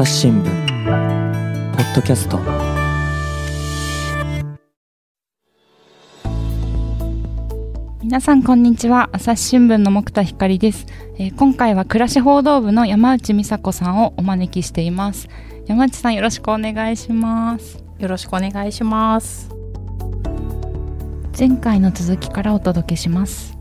朝日新聞ポッドキャスト。皆さんこんにちは。朝日新聞の木田光です、えー、今回は暮らし報道部の山内美佐子さんをお招きしています。山内さんよろしくお願いします。よろしくお願いします。前回の続きからお届けします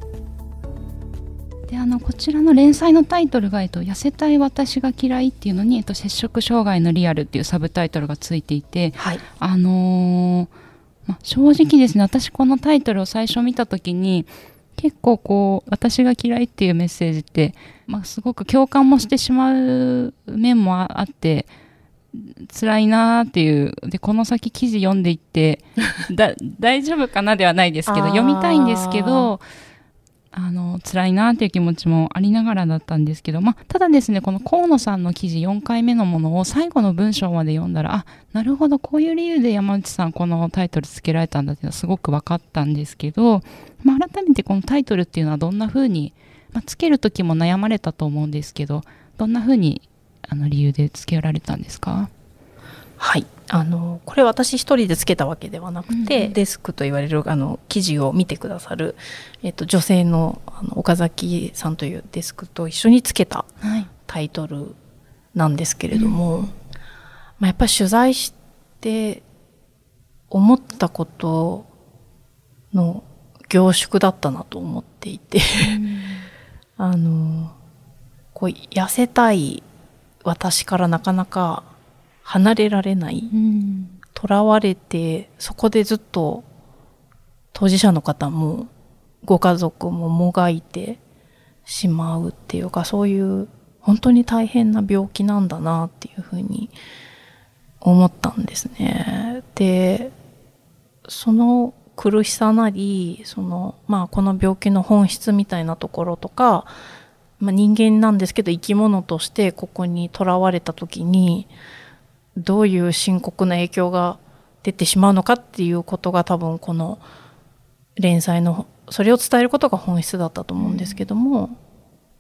であのこちらの連載のタイトルが、えっと「痩せたい私が嫌い」っていうのに、えっと「摂食障害のリアル」っていうサブタイトルがついていて、はい、あのーまあ、正直ですね私このタイトルを最初見た時に結構こう私が嫌いっていうメッセージって、まあ、すごく共感もしてしまう面もあって辛いなーっていうでこの先記事読んでいって だ大丈夫かなではないですけど読みたいんですけどあの辛いなっていう気持ちもありながらだったんですけど、まあ、ただですねこの河野さんの記事4回目のものを最後の文章まで読んだらあなるほどこういう理由で山内さんこのタイトルつけられたんだっていうのはすごく分かったんですけど、まあ、改めてこのタイトルっていうのはどんな風に、まあ、つける時も悩まれたと思うんですけどどんな風にあの理由でつけられたんですか？はい。あのこれ私一人でつけたわけではなくて、うん、デスクと言われるあの記事を見てくださる、えっと、女性のあの岡崎さんというデスクと一緒につけたタイトルなんですけれども、はい、まあ、やっぱり取材して思ったことの凝縮だったなと思っていて あのこう痩せたい私からなかなか離れられない囚、うん、われてそこでずっと当事者の方もご家族ももがいてしまうっていうかそういう本当に大変な病気なんだなっていうふうに思ったんですね。でその苦しさなりその、まあ、この病気の本質みたいなところとか、まあ、人間なんですけど生き物としてここにとらわれた時にどういう深刻な影響が出てしまうのかっていうことが多分この連載のそれを伝えることが本質だったと思うんですけども、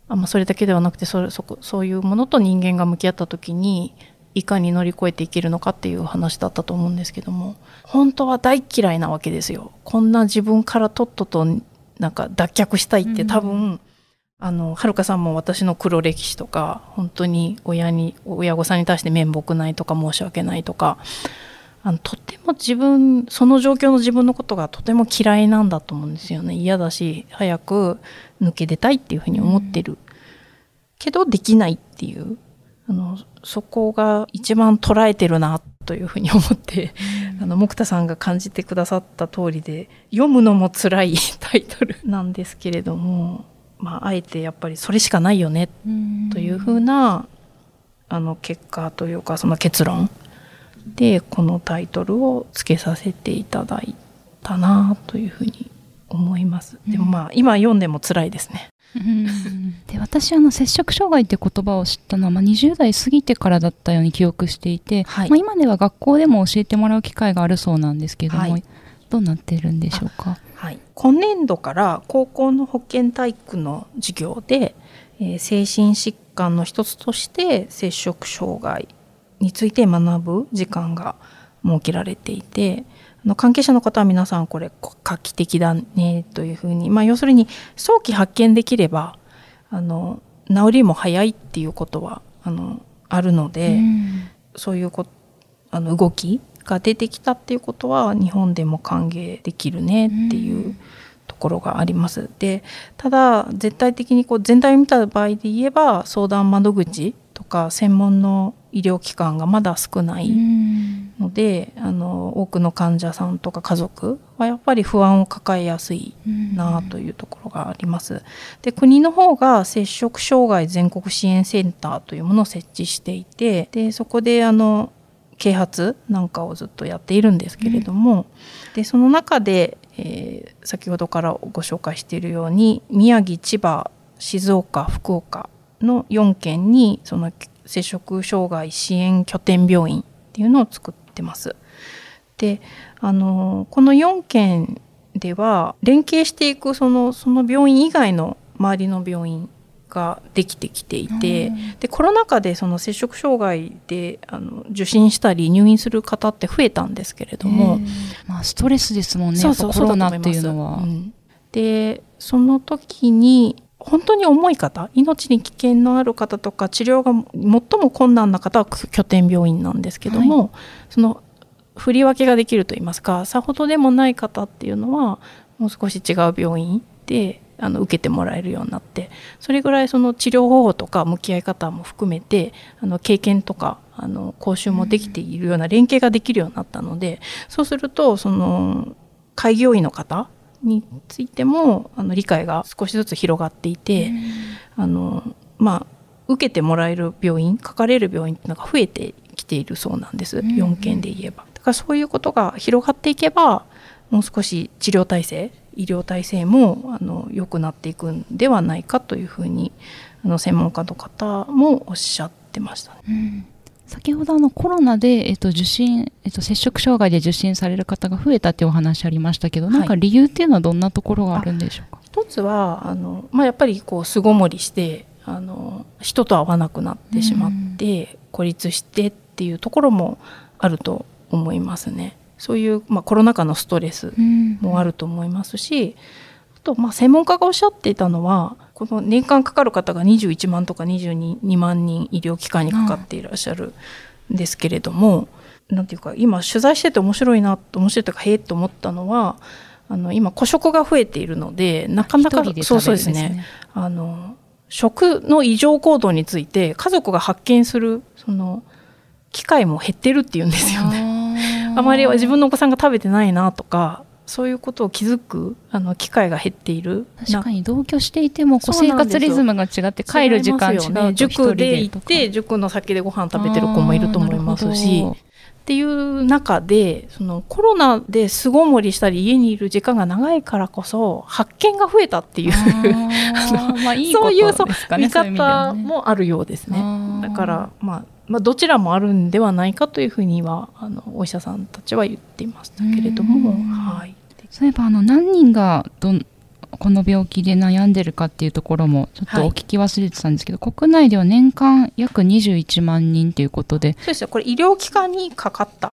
あまあ、それだけではなくてそれそこそういうものと人間が向き合った時にいかに乗り越えていけるのかっていう話だったと思うんですけども本当は大嫌いなわけですよ。こんな自分からとっととなんか脱却したいって多分、あの、はるかさんも私の黒歴史とか、本当に親に、親御さんに対して面目ないとか申し訳ないとか、あの、とても自分、その状況の自分のことがとても嫌いなんだと思うんですよね。嫌だし、早く抜け出たいっていうふうに思ってる。うん、けど、できないっていう。あの、そこが一番捉えてるな、というふうに思って、うん、あの、木田さんが感じてくださった通りで、読むのも辛いタイトルなんですけれども、まあ、あえてやっぱりそれしかないよねというふうなあの結果というかその結論。でこのタイトルをつけさせていただいたなというふうに思います。でもまあ今読んでも辛いですね。で私あの摂食障害って言葉を知ったのは、まあ、20代過ぎてからだったように記憶していて、はい、まあ、今では学校でも教えてもらう機会があるそうなんですけども、はい、どうなってるんでしょうか？はい、今年度から高校の保健体育の授業で、えー、精神疾患の一つとして摂食障害について学ぶ時間が設けられていてあの関係者の方は皆さんこれ画期的だねというふうに、まあ、要するに早期発見できればあの治りも早いっていうことはあのあるので、うん、そういうこあの動きが出てきたっていうことは日本でも歓迎できるねっていうところがあります。でただ絶対的にこう全体を見た場合で言えば相談窓口とか専門の医療機関がまだ少ないので、あの多くの患者さんとか家族はやっぱり不安を抱えやすいなというところがあります。で国の方が摂食障害全国支援センターというものを設置していてでそこであの啓発なんかをずっとやっているんですけれども、うん、でその中で、えー、先ほどからご紹介しているように宮城千葉静岡福岡の4県にその摂食障害支援拠点病院っていうのを作ってます。であのこの4県では連携していくそのその病院以外の周りの病院ができてきていて、でコロナ禍でその摂食障害であの受診したり入院する方って増えたんですけれども、まあ、ストレスですもんねそうそうコロナっていうのは。うん。でその時に本当に重い方命に危険のある方とか治療が最も困難な方は拠点病院なんですけども、その振り分けができるといいますかさほどでもない方っていうのはもう少し違う病院であの受けてもらえるようになってそれぐらいその治療方法とか向き合い方も含めてあの経験とかあの講習もできているような連携ができるようになったのでそうするとその開業医の方についてもあの理解が少しずつ広がっていて、あのまあ受けてもらえる病院かかれる病院っていうのが増えてきているそうなんです、うん4件で言えば。だからそういうことが広がっていけばもう少し治療体制医療体制もあの良くなっていくんではないかというふうにあの専門家の方もおっしゃってましたね。うん先ほどあのコロナで、えっと、受診、えっと、摂食障害で受診される方が増えたっていうお話ありましたけど、はいなんか理由っていうのはどんなところがあるんでしょうか？一つはあの、まあ、やっぱりこう巣ごもりしてあの人と会わなくなってしまって、孤立してっていうところもあると思いますね。そういう、まあ、コロナ禍のストレスもあると思いますし、あと、まあ、専門家がおっしゃっていたのはこの年間かかる方が21万とか22万人医療機関にかかっていらっしゃるんですけれども、なんていうか今取材してて面白いな面白いというかへえと思ったのはあの今孤食が増えているのでなかなか一人でそうそうですね。あの食の異常行動について家族が発見するその機会も減ってるっていうんですよね。あまり自分のお子さんが食べてないなとかそういうことを気づくあの機会が減っている。確かに同居していてもこう生活リズムが違って帰る時間違うね塾で行って塾の先でご飯食べてる子もいると思いますしっていう中でそのコロナで巣ごもりしたり家にいる時間が長いからこそ発見が増えたっていう まあいいこそういうそう見方ねもあるようですね。だから、まあ、まあどちらもあるんではないかというふうにはあのお医者さんたちは言っていましたけれども、うん。はい、そういえばあの何人がどんこの病気で悩んでるかっていうところもちょっとお聞き忘れてたんですけど、国内では年間約21万人ということでそうですよこれ医療機関にかかった。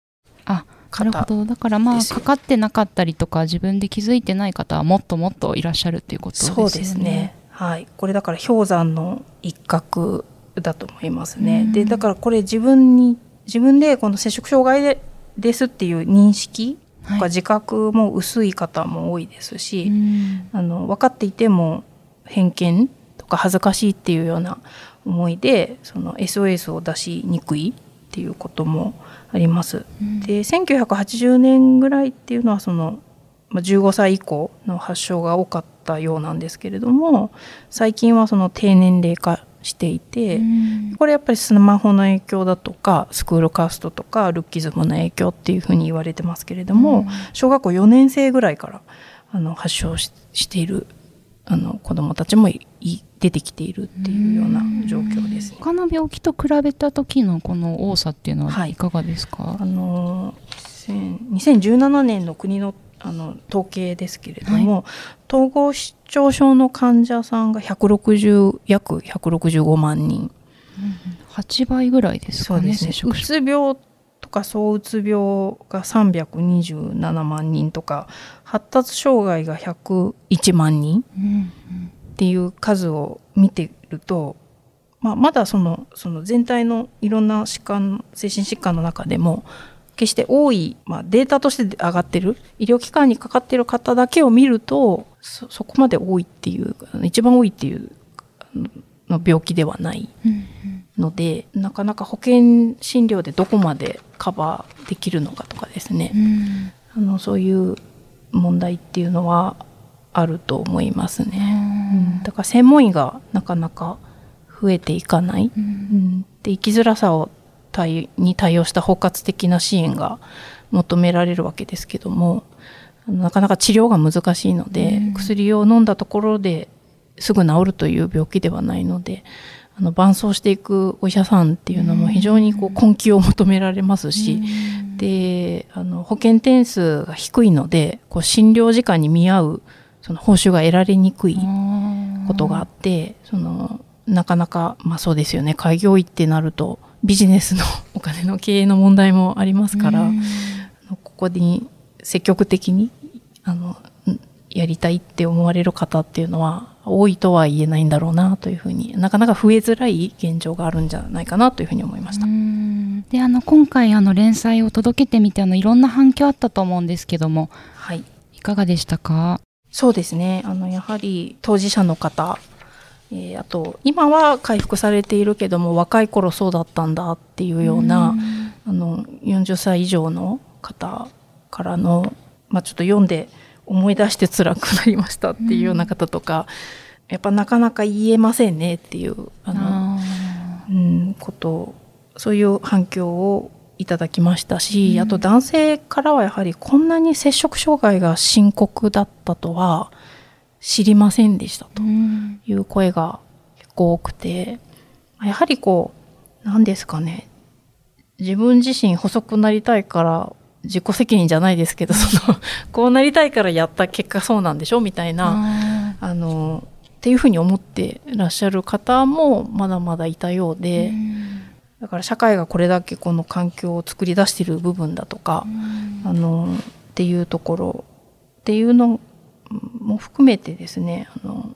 あなるほど。だからまあかかってなかったりとか自分で気づいてない方はもっともっといらっしゃるっていうことですよね。そうですね。はい、これだから氷山の一角だと思いますね。うんでだからこれ自分に自分でこの摂食障害でですっていう認識とはいか自覚も薄い方も多いですし、うんあの分かっていても偏見とか恥ずかしいっていうような思いでその SOS を出しにくいっていうこともあります。うんで1980年ぐらいっていうのはそのまあ15歳以降の発症が多かったようなんですけれども最近はその低年齢化していて、うん。これやっぱりスマホの影響だとかスクールカーストとかルッキズムの影響っていうふうに言われてますけれども、うん。小学校4年生ぐらいからあの発症ししているあの子どもたちもいい出てきているっていうような状況ですね。他の病気と比べた時のこの多さっていうのははいいかがですか、あの2000 2017年の国のあの統計ですけれども、統合失調症の患者さんが160約165万人。8倍ぐらいですかねう摂食うつ病とかそううつ病が327万人とか発達障害が101万人うんっていう数を見てると、まあ、まだそのその全体のいろんな疾患精神疾患の中でも決して多い、まあ、データとして上がってる医療機関にかかってる方だけを見るとそそこまで多いっていう一番多いっていうあのの病気ではないうんうんのでなかなか保険診療でどこまでカバーできるのかとかですね、うん。あのそういう問題っていうのはあると思いますね。うん。だから専門医がなかなか増えていかない、うん。うん。で生きづらさを対に対応した包括的な支援が求められるわけですけどもなかなか治療が難しいので、うん。薬を飲んだところですぐ治るという病気ではないのであの伴走していくお医者さんっていうのも非常にこう根気を求められますし、うん。であの保険点数が低いのでこう診療時間に見合うその報酬が得られにくいことがあってそのなかなかまあそうですよね開業医ってなるとビジネスのお金の経営の問題もありますから、うんここに積極的にあのんやりたいって思われる方っていうのは多いとは言えないんだろうなというふうになかなか増えづらい現状があるんじゃないかなというふうに思いました。うんであの今回あの連載を届けてみてあのいろんな反響あったと思うんですけどもはいいかがでしたか？そうですね。あの、やはり当事者の方、えーあと、今は回復されているけども、若い頃そうだったんだっていうような、ん。あの、40歳以上の方からの、まあ、ちょっと読んで思い出して辛くなりましたっていうような方とか、やっぱなかなか言えませんねっていう、あの、あうん、ことをそういう反響をいただきましたし、うん。あと男性からはやはりこんなに摂食障害が深刻だったとは知りませんでしたーとうん。いう声が結構多くてやはりこう何ですかね自分自身細くなりたいから自己責任じゃないですけど そのこうなりたいからやった結果そうなんでしょみたいなああのっていうふうに思ってらっしゃる方もまだまだいたようーで、うん。だから社会がこれだけこの環境を作り出している部分だとか、あのっていうところっていうのも含めてですねあの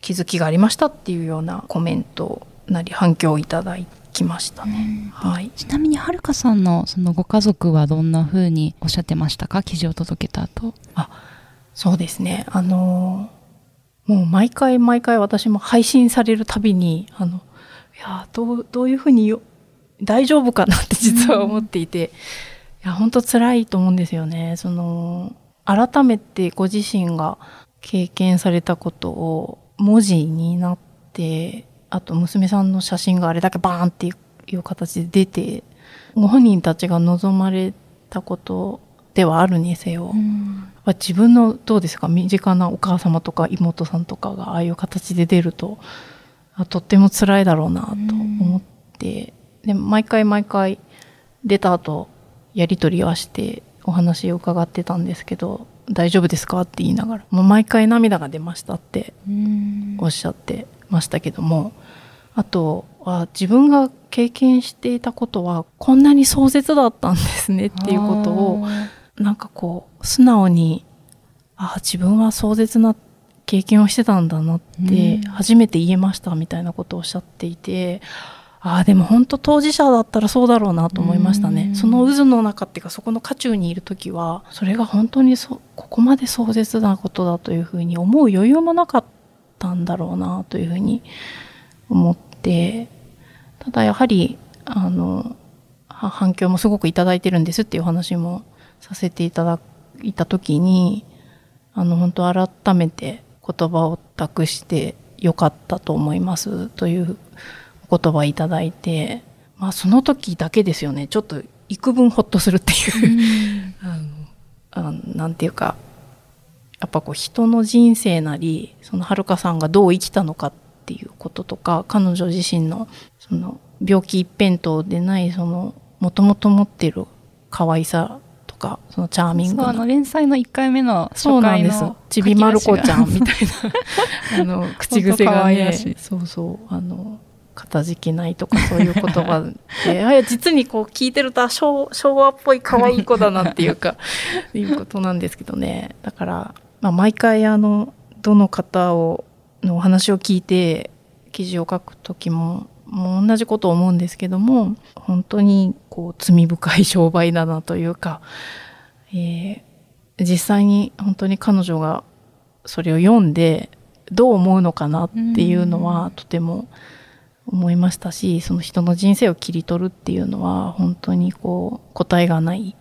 気づきがありましたっていうようなコメントなり反響をいただきましたね。はい、ちなみにはるかさんのそのご家族はどんな風におっしゃってましたか？記事を届けた後。そうですね。あのもう毎回毎回私も配信されるたびにあのいやどうどういうふうによ大丈夫かなって実は思っていて、いや本当辛いと思うんですよね。その改めてご自身が経験されたことを文字になってあと娘さんの写真があれだけバーンっていう形で出てご本人たちが望まれたことではあるにせよ、まあ自分のどうですか身近なお母様とか妹さんとかがああいう形で出るとあとっても辛いだろうなと思って、で毎回毎回出た後やり取りはしてお話を伺ってたんですけど大丈夫ですかって言いながらもう毎回涙が出ましたってうん。おっしゃってましたけどもあとは自分が経験していたことはこんなに壮絶だったんですねっていうことをなんかこう素直にあ自分は壮絶な経験をしてたんだなってうん。初めて言えましたみたいなことをおっしゃっていて、ああでも本当当事者だったらそうだろうなと思いましたね、うん。その渦の中っていうかそこの渦中にいる時はそれが本当にそここまで壮絶なことだというふうに思う余裕もなかったんだろうなというふうに思ってただやはりあのは反響もすごくいただいてるんですっていうお話もさせていただいた時にあの本当改めて言葉を託してよかったと思いますというお言葉いただいて、まあその時だけですよね、ちょっと幾分ほっとするっていう、あのなんていうか、やっぱこう人の人生なり、そのはるかさんがどう生きたのかっていうこととか、彼女自身のその病気一辺倒でない、そのもともと持ってる可愛さとか、そのチャーミングな。そうあの連載の1回目の初そうなんです。回の。ちびまる子ちゃんみたいな、あの、口癖可がねそうそう、あの、かたじけないとかそういう言葉で、あ実にこう聞いてると、あ昭昭和っぽい可愛い子だなっていうか、いうことなんですけどね。だから、まあ、毎回あの、どの方を、のお話を聞いて、記事を書くときも、もう同じことを思うんですけども、本当にこう罪深い商売だなというか、えー実際に本当に彼女がそれを読んでどう思うのかなっていうのはとても思いましたし、その人の人生を切り取るっていうのは本当にこう答えがない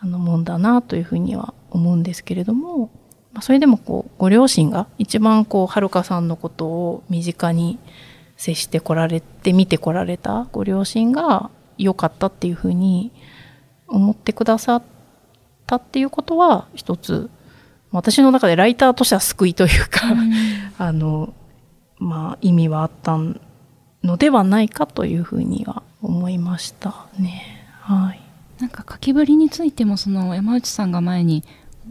あのもんだなというふうには思うんですけれども、まあ、それでもこうご両親が一番こうはるかさんのことを身近に接してこられて見てこられたご両親が良かったっていうふうに思ってくださったっていうことは一つ私の中でライターとしては救いというか、あのまあ意味はあったのではないかというふうには思いましたね。はい。なんか書きぶりについてもその山内さんが前に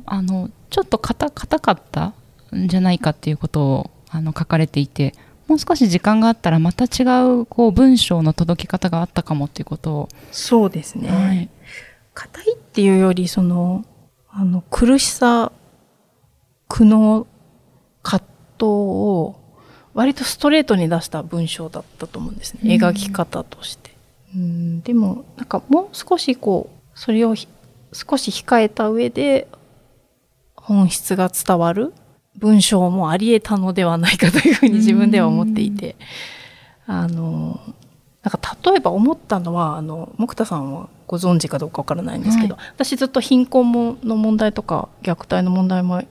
あのちょっと硬硬かったんじゃないかっていうことをあの書かれていてもう少し時間があったらまた違うこう文章の届き方があったかもっていうことをそうですね。はい硬いっていうよりそのあの苦しさ苦悩葛藤を割とストレートに出した文章だったと思うんですね、うん。描き方として。うん。でもなんかもう少しこうそれをひ少し控えた上で本質が伝わる文章もあり得たのではないかというふうに自分では思っていて、あのなんか例えば思ったのはあの木田さんはご存知かどうかわからないんですけど、は私ずっと貧困もの問題とか虐待の問題も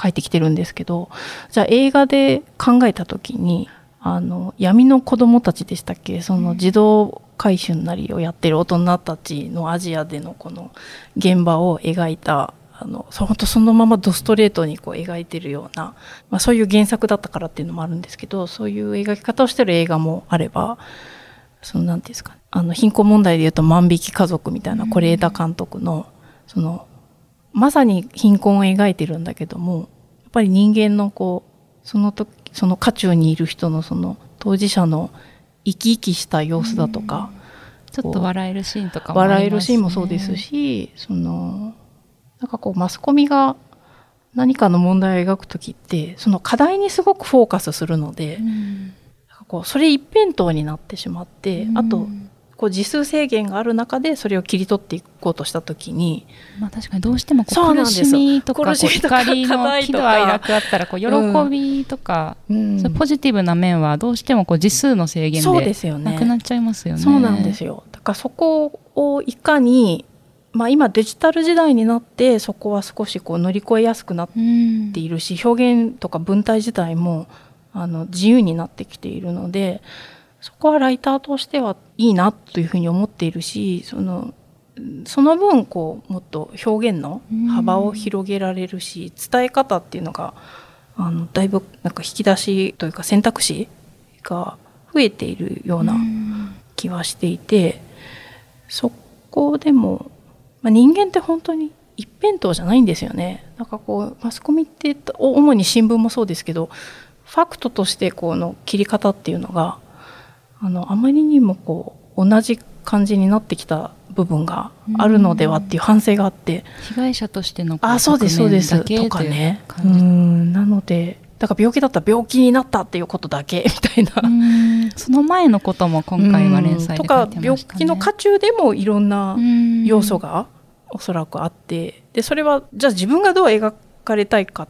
書いてきてるんですけどじゃあ映画で考えた時にあの闇の子供たちでしたっけ？その児童回収なりをやってる大人たちのアジアでのこの現場を描いたあのそ本当そのままドストレートにこう描いてるような、まあ、そういう原作だったからっていうのもあるんですけどそういう描き方をしてる映画もあればそのなんていうんですかあの貧困問題でいうと「万引き家族」みたいな是枝監督のそのまさに貧困を描いてるんだけどもやっぱり人間のこうその時その渦中にいる人のその当事者の生き生きした様子だとか、ちょっと笑えるシーンとかもね。笑えるシーンもそうですしそのなんかこうマスコミが何かの問題を描く時ってその課題にすごくフォーカスするので、うん。なんかこうそれ一辺倒になってしまって、あとこう時数制限がある中でそれを切り取っていこうとした時にまあ、確かにどうしてもこそうう苦しみとかこう苦しみとか怒り課の喜怒哀楽あったらこう喜びとか、うん。ポジティブな面はどうしてもこう時数の制限でなくなっちゃいますよね。そうなんですよ。だからそこをいかに、まあ今デジタル時代になってそこは少しこう乗り越えやすくなっうんているし、表現とか文体自体もあの自由になってきているので、そこはライターとしてはいいなというふうに思っているし、その、その分こうもっと表現の幅を広げられるし、伝え方っていうのがあのだいぶなんか引き出しというか選択肢が増えているようなうん気はしていてそこでも、まあ、人間って本当に一辺倒じゃないんですよね。なんかこうマスコミってお主に新聞もそうですけどファクトとしてこの切り方っていうのがあのあまりにもこう同じ感じになってきた部分があるのではっていう反省があって、被害者としてのあそうですそうです。とかね。うんなのでだから病気だったら病気になったっていうことだけ みたいな。うん。その前のことも今回は連載ね。とか病気の渦中でもいろんなうん。要素がおそらくあって。でそれはじゃあ自分がどう描かれたいかっ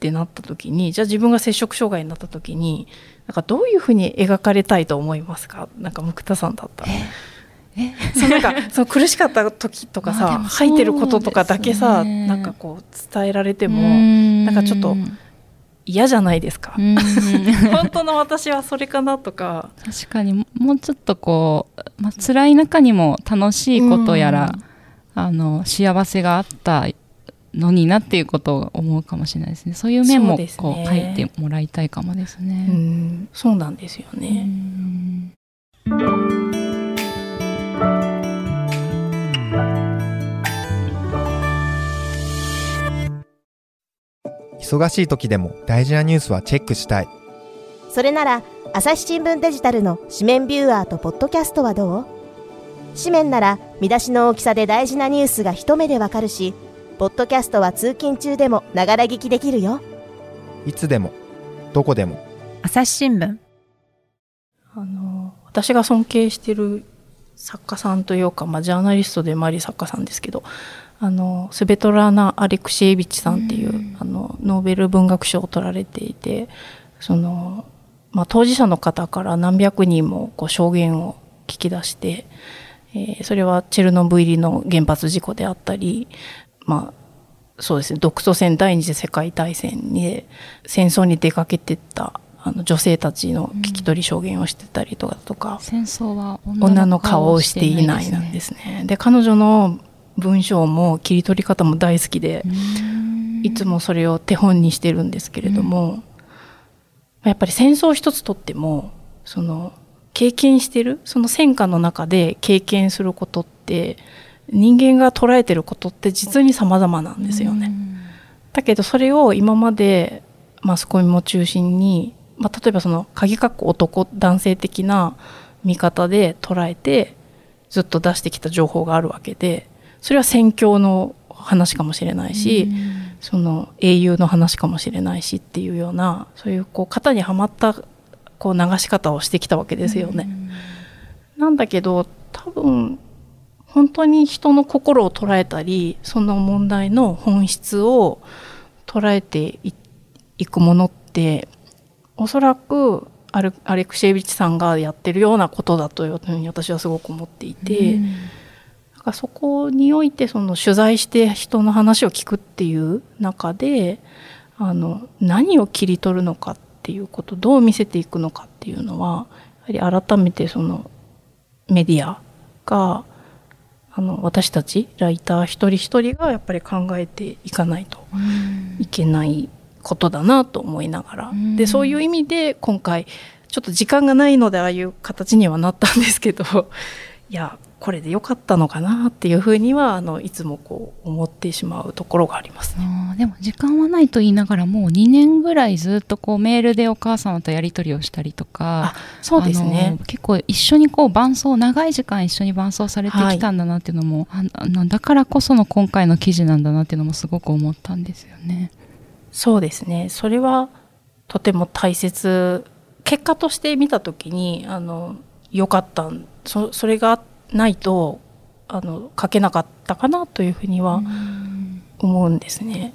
てなった時にじゃあ自分が摂食障害になった時になんかどういうふうに描かれたいと思いますか？なんか木田さんだったら。え そうなんかその苦しかった時とかさ まあいてることとかだけさ、なんかこう伝えられてもうん。なんかちょっと嫌じゃないですか？うん。本当の私はそれかなとか。確かに。もうちょっとこう、まあ辛い中にも楽しいことやら、うん。あの幸せがあったのになっていうことを思うかもしれないですね。そういう面もこう書いてもらいたいかもですうね。ん、そうなんですようね。ん。忙しい時でも大事なニュースはチェックしたい。それなら朝日新聞デジタルの紙面ビューアーとポッドキャストはどう？紙面なら見出しの大きさで大事なニュースが一目でわかるしポッドキャストは通勤中でもながら聞きできるよ。いつでもどこでも。朝日新聞。あの私が尊敬してる作家さんというか、まあ、ジャーナリストでもあり作家さんですけどあのスベトラーナ・アレクシエービッチさんっていう、うん。あのノーベル文学賞を取られていてその、まあ、当事者の方から何百人もこう証言を聞き出して、えーそれはチェルノブイリの原発事故であったり、まあ、そうですね。独ソ戦第二次世界大戦に戦争に出かけてったあの女性たちの聞き取り証言をしてたりとかとか、戦争は女の顔をしていないなんですね。で彼女の文章も切り取り方も大好きで、いつもそれを手本にしてるんですけれども、やっぱり戦争一つとってもその経験してるその戦火の中で経験することって人間が捉えてることって実に様々なんですよね。だけどそれを今までマスコミも中心にまあ、例えばその鍵括弧男男性的な見方で捉えてずっと出してきた情報があるわけでそれは戦況の話かもしれないし、その英雄の話かもしれないしっていうようなそういうこう型にはまったこう流し方をしてきたわけですよね。なんだけど多分本当に人の心を捉えたりその問題の本質を捉えていくものっておそらくアレアレクシェービッチさんがやってるようなことだというふうに私はすごく思っていて、うん、だからそこにおいてその取材して人の話を聞くっていう中であの何を切り取るのかっていうことどう見せていくのかっていうのはやはり改めてそのメディアがあの私たちライター一人一人がやっぱり考えていかないといけないことだなと思いながら、でそういう意味で今回ちょっと時間がないのでああいう形にはなったんですけど。いやこれで良かったのかなっていうふうにはあのいつもこう思ってしまうところがありますね。でも時間はないと言いながらもう2年ぐらいずっとこうメールでお母様とやり取りをしたりとかそうですね結構一緒にこう伴奏長い時間一緒に伴奏されてきたんだなっていうのも、はい、あだからこその今回の記事なんだなっていうのもすごく思ったんですよね。そうですねそれはとても大切結果として見た時にあの良かったそそれがないとあの書けなかったかなというふうには思うんですね。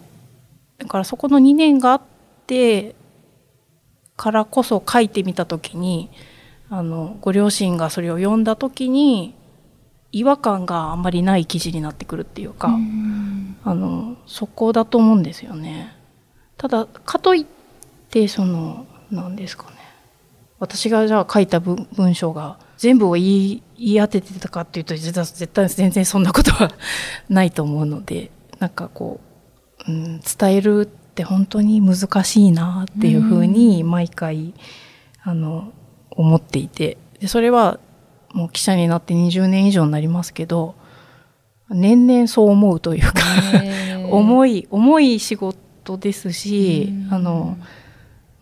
だからそこの2年があってからこそ書いてみた時にあのご両親がそれを読んだ時に違和感があんまりない記事になってくるっていうかあのそこだと思うんですよね。ただかといってその何ですかね私がじゃあ書いた文章が全部を言い言い当ててたかっていうと実は絶対全然そんなことはないと思うのでなんかこう、うん、伝えるって本当に難しいなっていうふうに毎回あの思っていて。でそれはもう記者になって20年以上になりますけど年々そう思うというか 重い重い仕事ですしあの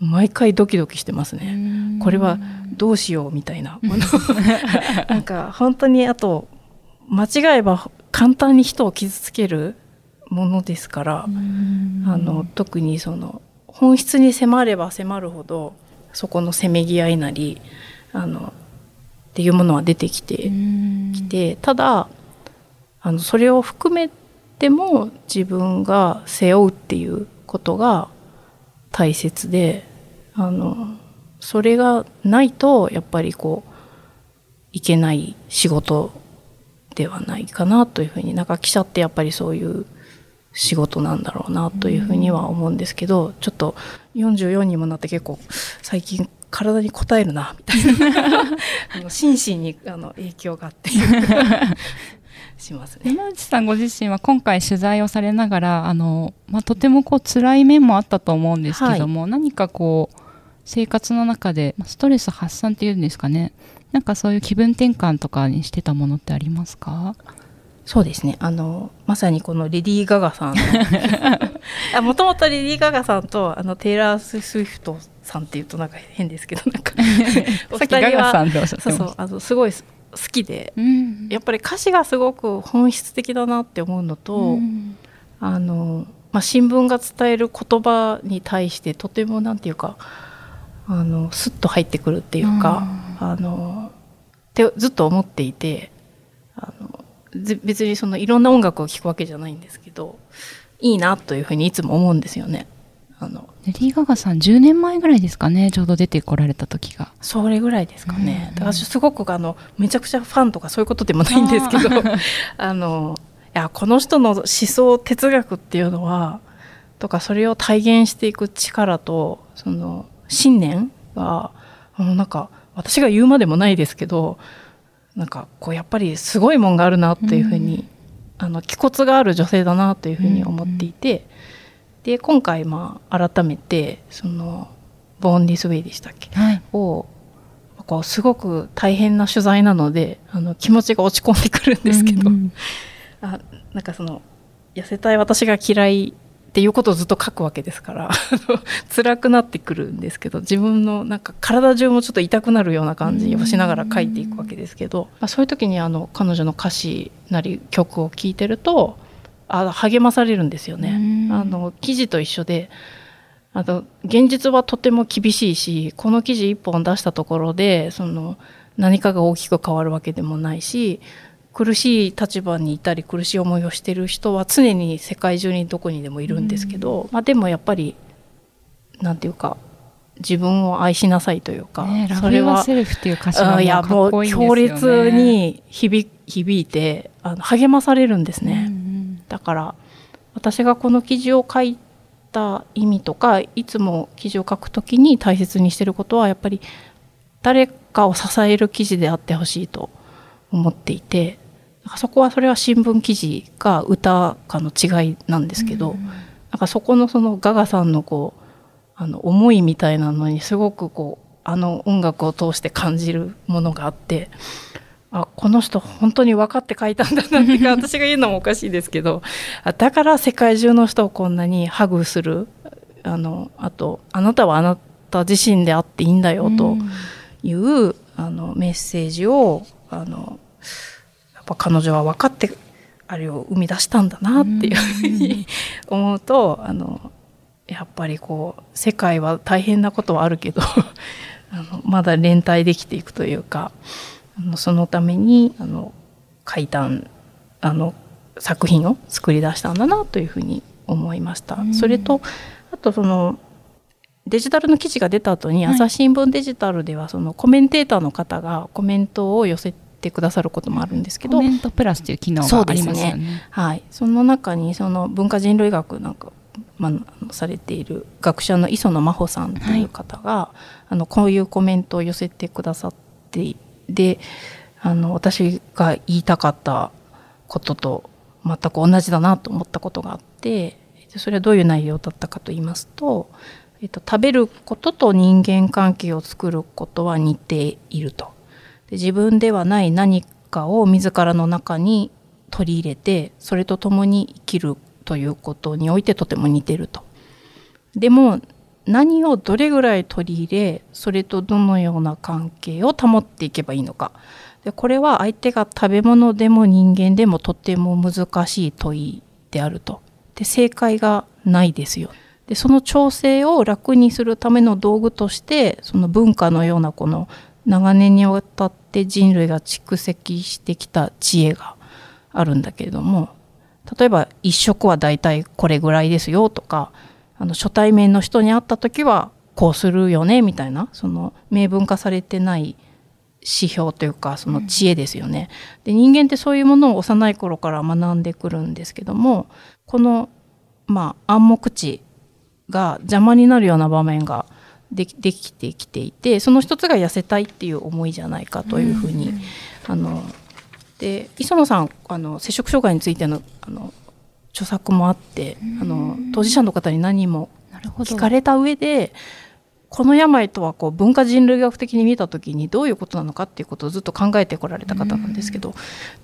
毎回ドキドキしてますね。これはどうしようみたいな。なんか本当にあと間違えば簡単に人を傷つけるものですからあの特にその本質に迫れば迫るほどそこのせめぎ合いなりあのっていうものは出てきてきてただあのそれを含めても自分が背負うっていうことが大切であのそれがないとやっぱりこういけない仕事ではないかなというふうになんか記者ってやっぱりそういう仕事なんだろうなというふうには思うんですけど、ちょっと44にもなって結構最近体に応えるなみたいな あの心身にあの影響があってしますね。山内さんご自身は今回取材をされながらあの、まあ、とてもこう辛い面もあったと思うんですけども、はい、何かこう生活の中でストレス発散っていうんですかね。なんかそういう気分転換とかにしてたものってありますか？そうですね。あのまさにこのレディー・ガガさんの。もともとレディー・ガガさんとあのテイラー・スウィフトさんっていうとなんか変ですけどなんか。お二人はそうそうあのすごい好きで、うん、やっぱり歌詞がすごく本質的だなって思うのと、うん、あのまあ、新聞が伝える言葉に対してとてもなんていうかあのスッと入ってくるっていうか、うん、あのってずっと思っていてあの別にそのいろんな音楽を聴くわけじゃないんですけどいいなというふうにいつも思うんですよね。あのレディー・ガガさん10年前ぐらいですかねちょうど出てこられた時が。それぐらいですかね、うん、だからすごくあのめちゃくちゃファンとかそういうことでもないんですけど あのいやこの人の思想哲学っていうのはとかそれを体現していく力とその信念がなんか私が言うまでもないですけどなんかこうやっぱりすごいもんがあるなっていうふうに、うん、あの気骨がある女性だなというふうに思っていて、うん、で今回まあ改めてその「ボーン・ディス・ウェイ」でしたっけ、はい、をこうすごく大変な取材なのであの気持ちが落ち込んでくるんですけど、うん、あなんかその痩せたい私が嫌いっていうことをずっと書くわけですから 辛くなってくるんですけど自分のなんか体中もちょっと痛くなるような感じをしながら書いていくわけですけど、まあ、そういう時にあの彼女の歌詞なり曲を聴いてるとあ励まされるんですよね。あの記事と一緒であと現実はとても厳しいしこの記事一本出したところでその何かが大きく変わるわけでもないし苦しい立場にいたり苦しい思いをしてる人は常に世界中にどこにでもいるんですけど、うん、まあ、でもやっぱりなんていうか自分を愛しなさいというか、ね、それはセルフっていう歌詞がもう強烈に響響いてあの励まされるんですね、うんうん、だから私がこの記事を書いた意味とかいつも記事を書くときに大切にしてることはやっぱり誰かを支える記事であってほしいと思っていてそこはそれは新聞記事か歌かの違いなんですけど、うん、なんかそこのそのガガさんのこうあの思いみたいなのにすごくこうあの音楽を通して感じるものがあってあこの人本当に分かって書いたんだなって 私が言うのもおかしいですけどだから世界中の人をこんなにハグするあのあとあなたはあなた自身であっていいんだよという、うん、あのメッセージをあのやっぱ彼女は分かってあれを生み出したんだなっていうふうに思うとあのやっぱりこう世界は大変なことはあるけど あのまだ連帯できていくというかあのそのためにあの書いたあの作品を作り出したんだなというふうに思いました。それとあとそのデジタルの記事が出た後に、朝日新聞デジタルではそのコメンテーターの方がコメントを寄せてくださることもあるんですけど、コメントプラスという機能がありますよね。ね。はい、その中にその文化人類学なんか、まあ、されている学者の磯野真帆さんという方が、はい、あのこういうコメントを寄せてくださってであの私が言いたかったことと全く同じだなと思ったことがあってそれはどういう内容だったかと言いますとえっと、食べることと人間関係を作ることは似ていると。で自分ではない何かを自らの中に取り入れてそれと共に生きるということにおいてとても似てると。でも何をどれぐらい取り入れそれとどのような関係を保っていけばいいのかでこれは相手が食べ物でも人間でもとても難しい問いであるとで正解がないですよでその調整を楽にするための道具としてその文化のようなこの長年にわたって人類が蓄積してきた知恵があるんだけれども例えば一食はだいたいこれぐらいですよとかあの初対面の人に会った時はこうするよねみたいなその明文化されてない指標というかその知恵ですよね。で人間ってそういうものを幼い頃から学んでくるんですけどもこのまあ暗黙知が邪魔になるような場面がでできてきていてその一つが痩せたいっていう思いじゃないかというふうに、うん、あので磯野さんあの摂食障害についてのあの著作もあって、うん、あの当事者の方に何も聞かれた上でこの病とはこう文化人類学的に見た時にどういうことなのかっていうことをずっと考えてこられた方なんですけど、うん、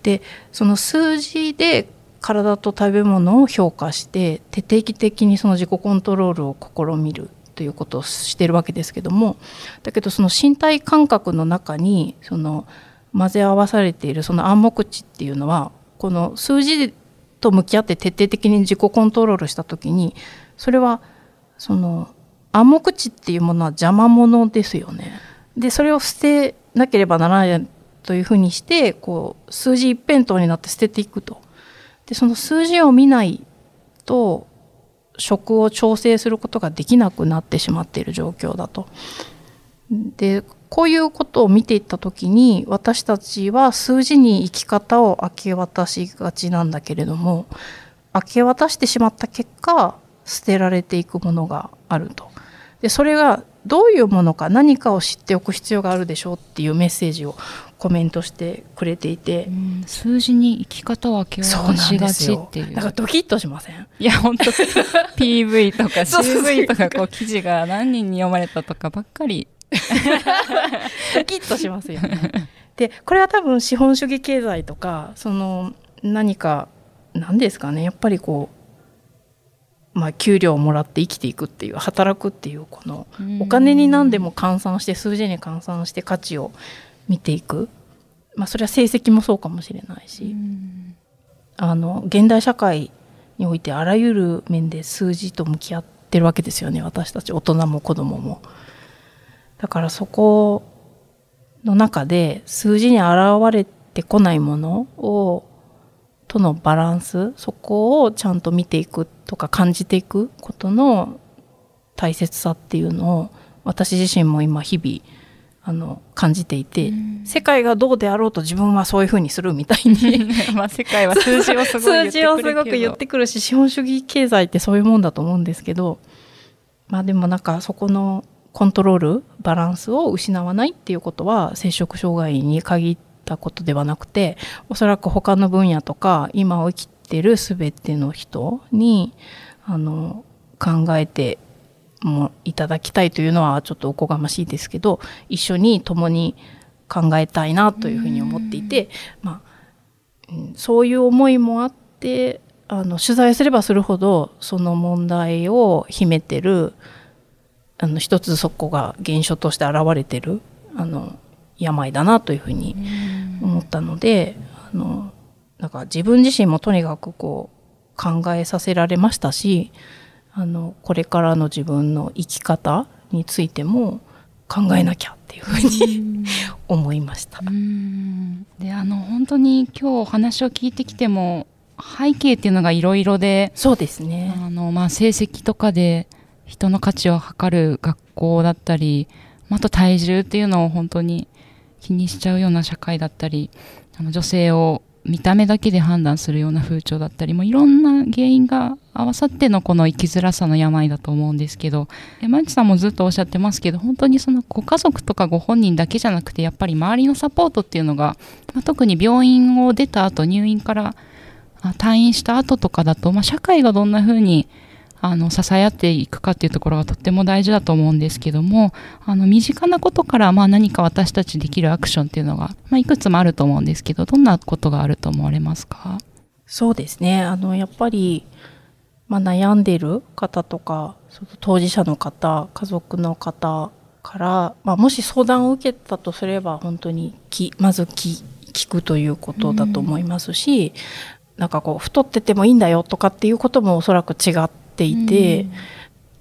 でその数字で体と食べ物を評価して徹底的にその自己コントロールを試みるということをしてるわけですけどもだけどその身体感覚の中にその混ぜ合わされているその暗黙知っていうのはこの数字と向き合って徹底的に自己コントロールした時にそれはその暗黙知っていうものは邪魔者ですよね。でそれを捨てなければならないというふうにしてこう数字一辺倒になって捨てていくと。でその数字を見ないと食を調整することができなくなってしまっている状況だと。でこういうことを見ていった時に私たちは数字に生き方を明け渡しがちなんだけれども明け渡してしまった結果捨てられていくものがあると。でそれがどういうものか何かを知っておく必要があるでしょうっていうメッセージをコメントしてくれていて、数字に生き方を明け渡しがちっていう。なんかドキッとしません？いや本当 PV とか CV とかこう記事が何人に読まれたとかばっかり。ドキッとしますよね。でこれは多分資本主義経済とかその何か何ですかね。やっぱりこうまあ、給料をもらって生きていくっていう働くっていうこのお金に何でも換算して数字に換算して価値を見ていく、まあ、それは成績もそうかもしれないし、うんあの現代社会においてあらゆる面で数字と向き合ってるわけですよね。私たち大人も子供も。だからそこの中で数字に現れてこないものをとのバランスそこをちゃんと見ていくとか感じていくことの大切さっていうのを私自身も今日々あの感じていて、世界がどうであろうと自分はそういうふうにするみたいに。まあ世界は数字をすごい数字をすごく言ってくるし資本主義経済ってそういうもんだと思うんですけどまあでもなんかそこのコントロールバランスを失わないっていうことは摂食障害に限ったことではなくておそらく他の分野とか今を生きてる全ての人にあの考えてもいただきたいというのはちょっとおこがましいですけど一緒に共に考えたいなというふうに思っていて、まあ、そういう思いもあってあの取材すればするほどその問題を秘めてるあの一つそこが現象として現れてるあの病だなというふうに思ったので、あのなんか自分自身もとにかくこう考えさせられましたしあのこれからの自分の生き方についても考えなきゃっていうふうに思いました。であの本当に今日お話を聞いてきても背景っていうのがいろいろでそうですね。あの、まあ、成績とかで人の価値を測る学校だったりあと体重っていうのを本当に気にしちゃうような社会だったりあの女性を見た目だけで判断するような風潮だったりもいろんな原因が合わさってのこの生きづらさの病だと思うんですけど山内さんもずっとおっしゃってますけど本当にそのご家族とかご本人だけじゃなくてやっぱり周りのサポートっていうのが、まあ、特に病院を出た後入院から退院した後とかだと、まあ、社会がどんな風にあの支え合っていくかっていうところがとっても大事だと思うんですけどもあの身近なことからまあ何か私たちできるアクションっていうのが、まあ、いくつもあると思うんですけどどんなことがあると思われますか？そうですね。あのやっぱり、まあ、悩んでる方とか当事者の方家族の方から、まあ、もし相談を受けたとすれば本当にきまず聞聞くということだと思いますし、うん、なんかこう太っててもいいんだよとかっていうこともおそらく違っていて、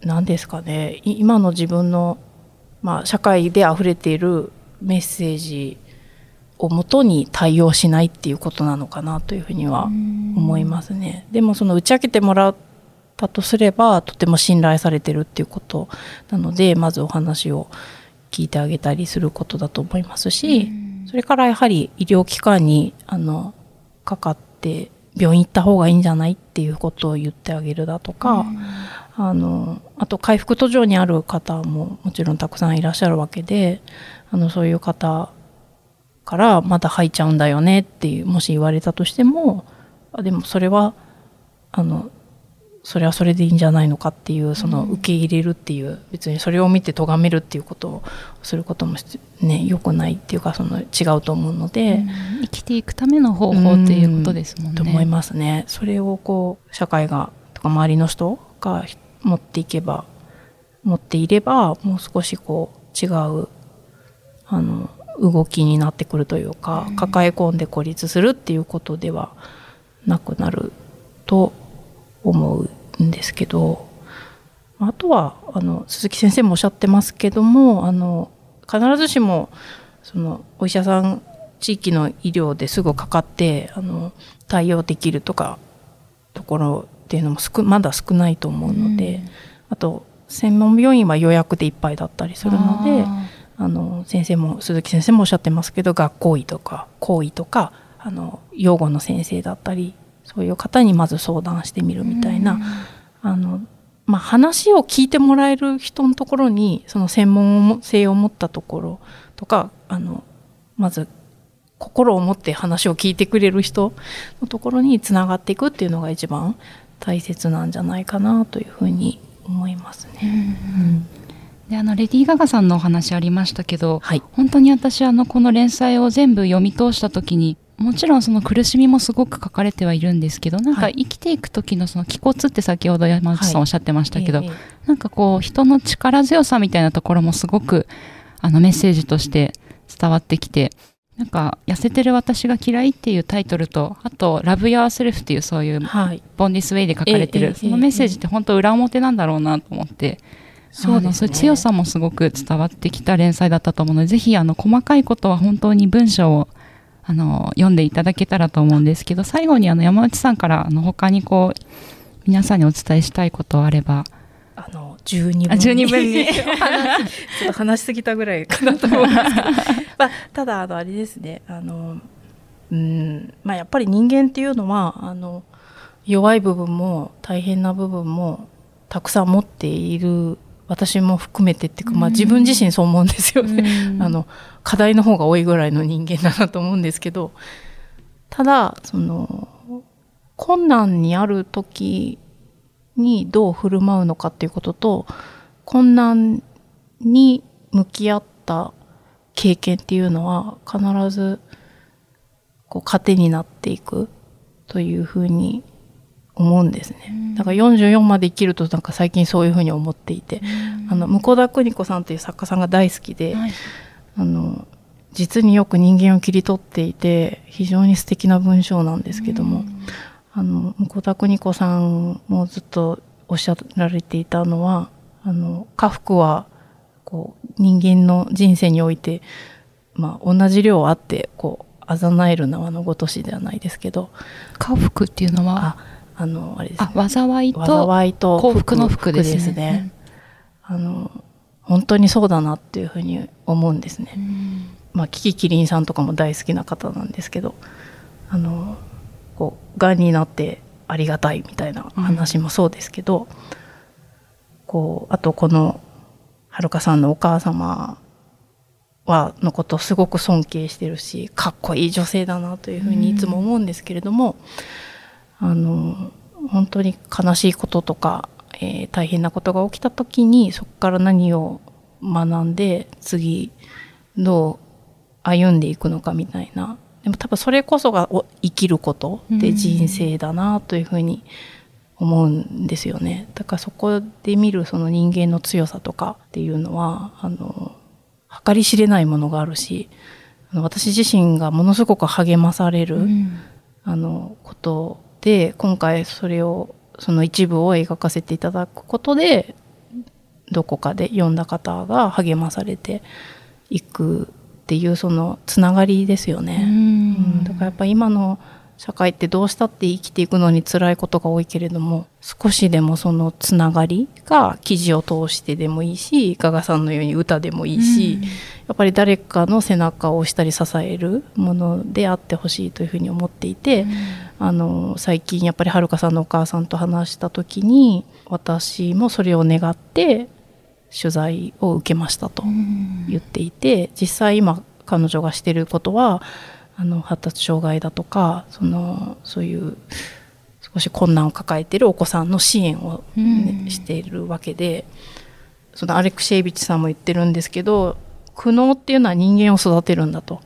うん、何ですかね。今の自分の、まあ、社会で溢れているメッセージをもとに対応しないっていうことなのかなというふうには思いますね。でもその打ち明けてもらったとすればとても信頼されてるっていうことなのでまずお話を聞いてあげたりすることだと思いますしそれからやはり医療機関にあのかかって病院行った方がいいんじゃないっていうことを言ってあげるだとか、うん、あのあと回復途上にある方ももちろんたくさんいらっしゃるわけであのそういう方からまだ吐いちゃうんだよねっていうもし言われたとしてもあでもそれはあのそれはそれでいいんじゃないのかっていうその受け入れるっていう、別にそれを見て咎めるっていうことをすることもね良くないっていうかその違うと思うので、生きていくための方法っていうことですもんね。と思いますね。それをこう社会がとか周りの人が持っていけば持っていればもう少しこう違うあの動きになってくるというか、抱え込んで孤立するっていうことではなくなると思うんですけどあとはあの鈴木先生もおっしゃってますけどもあの必ずしもそのお医者さん地域の医療ですぐかかってあの対応できるとかところっていうのも少まだ少ないと思うので、うん、あと専門病院は予約でいっぱいだったりするのであの先生も鈴木先生もおっしゃってますけど学校医とか校医とかあの養護の先生だったりそういう方にまず相談してみるみたいな、あのまあ、話を聞いてもらえる人のところにその専門性を持ったところとかあのまず心を持って話を聞いてくれる人のところにつながっていくっていうのが一番大切なんじゃないかなというふうに思いますね。うん。であのレディー・ガガさんのお話ありましたけど、はい、本当に私あのこの連載を全部読み通した時にもちろんその苦しみもすごく書かれてはいるんですけどなんかはい。生きていく時のその気骨って先ほど山内さんはいおっしゃってましたけど、ええなんかこう人の力強さみたいなところもすごくあのメッセージとして伝わってきてなんか「痩せてる私が嫌い」っていうタイトルとあと「ラブ・ヤー・セルフ」っていうそういうはい。ボンディスウェイで書かれてる、ええええそのメッセージって本当裏表なんだろうなと思って、そうですね。そういう強さもすごく伝わってきた連載だったと思うのでぜひあの細かいことは本当に文章をあの読んでいただけたらと思うんですけど最後にあの山内さんからあの他にこう皆さんにお伝えしたいことあれば。あの十二分あ十二分に。ちょっと話しすぎたぐらいかなと思うんですけど、まあ、ただあのあれですね。あのうんまあやっぱり人間っていうのはあの弱い部分も大変な部分もたくさん持っている私も含めてっていうか、まあ、うん自分自身そう思うんですよね。うん あの課題の方が多いぐらいの人間だなと思うんですけどただその困難にある時にどう振る舞うのかっていうことと困難に向き合った経験っていうのは必ずこう糧になっていくというふうに思うんですね。だから44まで生きるとなんか最近そういうふうに思っていて、あの向田邦子さんという作家さんが大好きで、はい。あの実によく人間を切り取っていて非常に素敵な文章なんですけども、あの向田邦子さんもずっとおっしゃられていたのはあの家福はこう人間の人生において、まあ、同じ量あってこうあざなえる縄のごとしではないですけど家福っていうのは？ああのあれですね。あ災いと災いと幸福の福ですね。あの本当にそうだなっていうふうに思うんですね。うん。まあ、キキキリンさんとかも大好きな方なんですけどあのこうがんになってありがたいみたいな話もそうですけど、こうあとこのはるかさんのお母様はのことをすごく尊敬してるしかっこいい女性だなというふうにいつも思うんですけれども、あの本当に悲しいこととか、えー大変なことが起きた時にそこから何を学んで次どう歩んでいくのかみたいな。でも多分それこそがお生きることで人生だなというふうに思うんですよね。だからそこで見るその人間の強さとかっていうのはあの計り知れないものがあるしあの私自身がものすごく励まされる、うん。あのことで今回それをその一部を描かせていただくことでどこかで読んだ方が励まされていくっていうそのつながりですよね。うんだからやっぱ今の社会ってどうしたって生きていくのに辛いことが多いけれども少しでもそのつながりが記事を通してでもいいし加賀さんのように歌でもいいし、やっぱり誰かの背中を押したり支えるものであってほしいというふうに思っていて、あの最近やっぱりはるかさんのお母さんと話した時に私もそれを願って取材を受けましたと言っていて実際今彼女がしてることはあの発達障害だとかそのそういう少し困難を抱えているお子さんの支援を、ねうん。しているわけでそのアレクシェービッチさんも言ってるんですけど苦悩っていうのは人間を育てるんだと。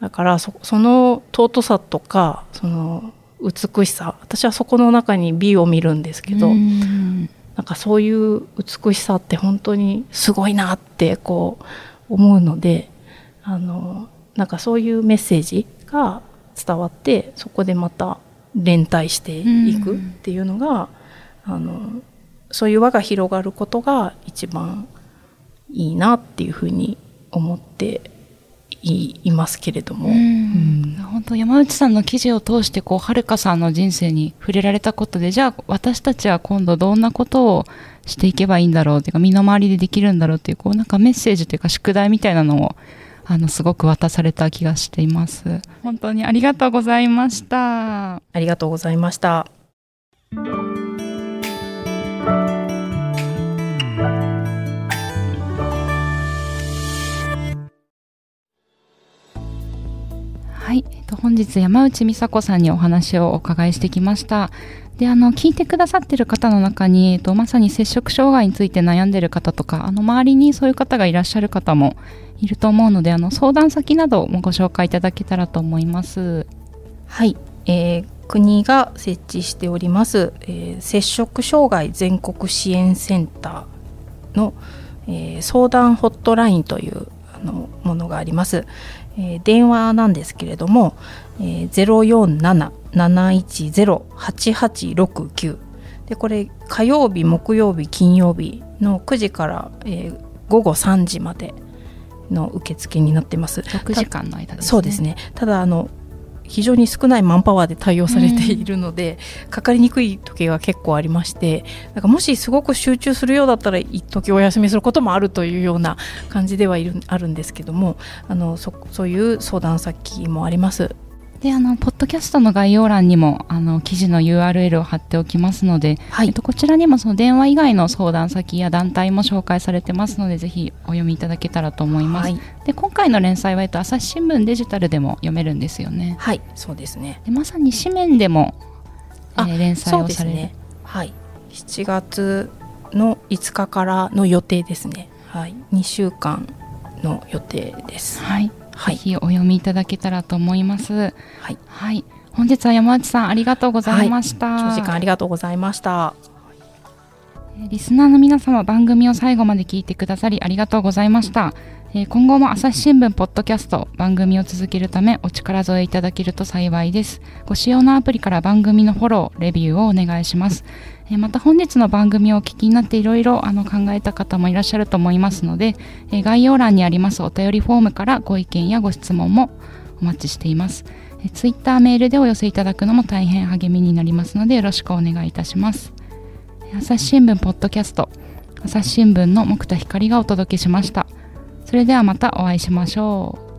だからそその尊さとかその美しさ私はそこの中に美を見るんですけど、うん。なんかそういう美しさって本当にすごいなってこう思うのであのなんかそういうメッセージが伝わってそこでまた連帯していくっていうのが、あのそういう輪が広がることが一番いいなっていうふうに思っていいますけれども。うん本当山内さんの記事を通してこうはるかさんの人生に触れられたことでじゃあ私たちは今度どんなことをしていけばいいんだろうっていうか身の回りでできるんだろうっていうこうなんかメッセージというか宿題みたいなのをあのすごく渡された気がしています本当にありがとうございましたありがとうございました。はい、えっと、本日山内美佐子さんにお話をお伺いしてきました。であの聞いてくださってる方の中に、えっと、まさに摂食障害について悩んでる方とかあの周りにそういう方がいらっしゃる方もいると思うのであの相談先などもご紹介いただけたらと思います。はい、えー国が設置しております、えー摂食障害全国支援センターの、えー相談ホットラインというあのものがあります、えー電話なんですけれども、えー、047-710-8869でこれ火曜日木曜日金曜日の9時から、えー午後3時までの受付になってます6時間の間ですね。そうですねただあの非常に少ないマンパワーで対応されているので、かかりにくい時が結構ありましてなんかもしすごく集中するようだったら一時お休みすることもあるというような感じではいるあるんですけどもあのそそういう相談先もあります。であのポッドキャストの概要欄にもあの記事の URL を貼っておきますので、はいえっと、こちらにもその電話以外の相談先や団体も紹介されてますのでぜひお読みいただけたらと思います、はい、で今回の連載は、えっと、朝日新聞デジタルでも読めるんですよねはい、そうですね。でまさに紙面でも、えあー連載をされる、ね。はい、7月の5日からの予定ですね。はい、2週間の予定です。はい、はい。ぜひお読みいただけたらと思います。はい、はい。本日は山内さんありがとうございました、長時間ありがとうございました。えーリスナーの皆様番組を最後まで聞いてくださりありがとうございました、えー今後も朝日新聞ポッドキャスト番組を続けるためお力添えいただけると幸いです。ご使用のアプリから番組のフォローレビューをお願いしますえまた本日の番組をお聞きになっていろいろあの考えた方もいらっしゃると思いますので、え概要欄にありますお便りフォームからご意見やご質問もお待ちしています。えーツイッターメールでお寄せいただくのも大変励みになりますのでよろしくお願いいたします。朝日新聞ポッドキャスト朝日新聞の木田光がお届けしました。それではまたお会いしましょう。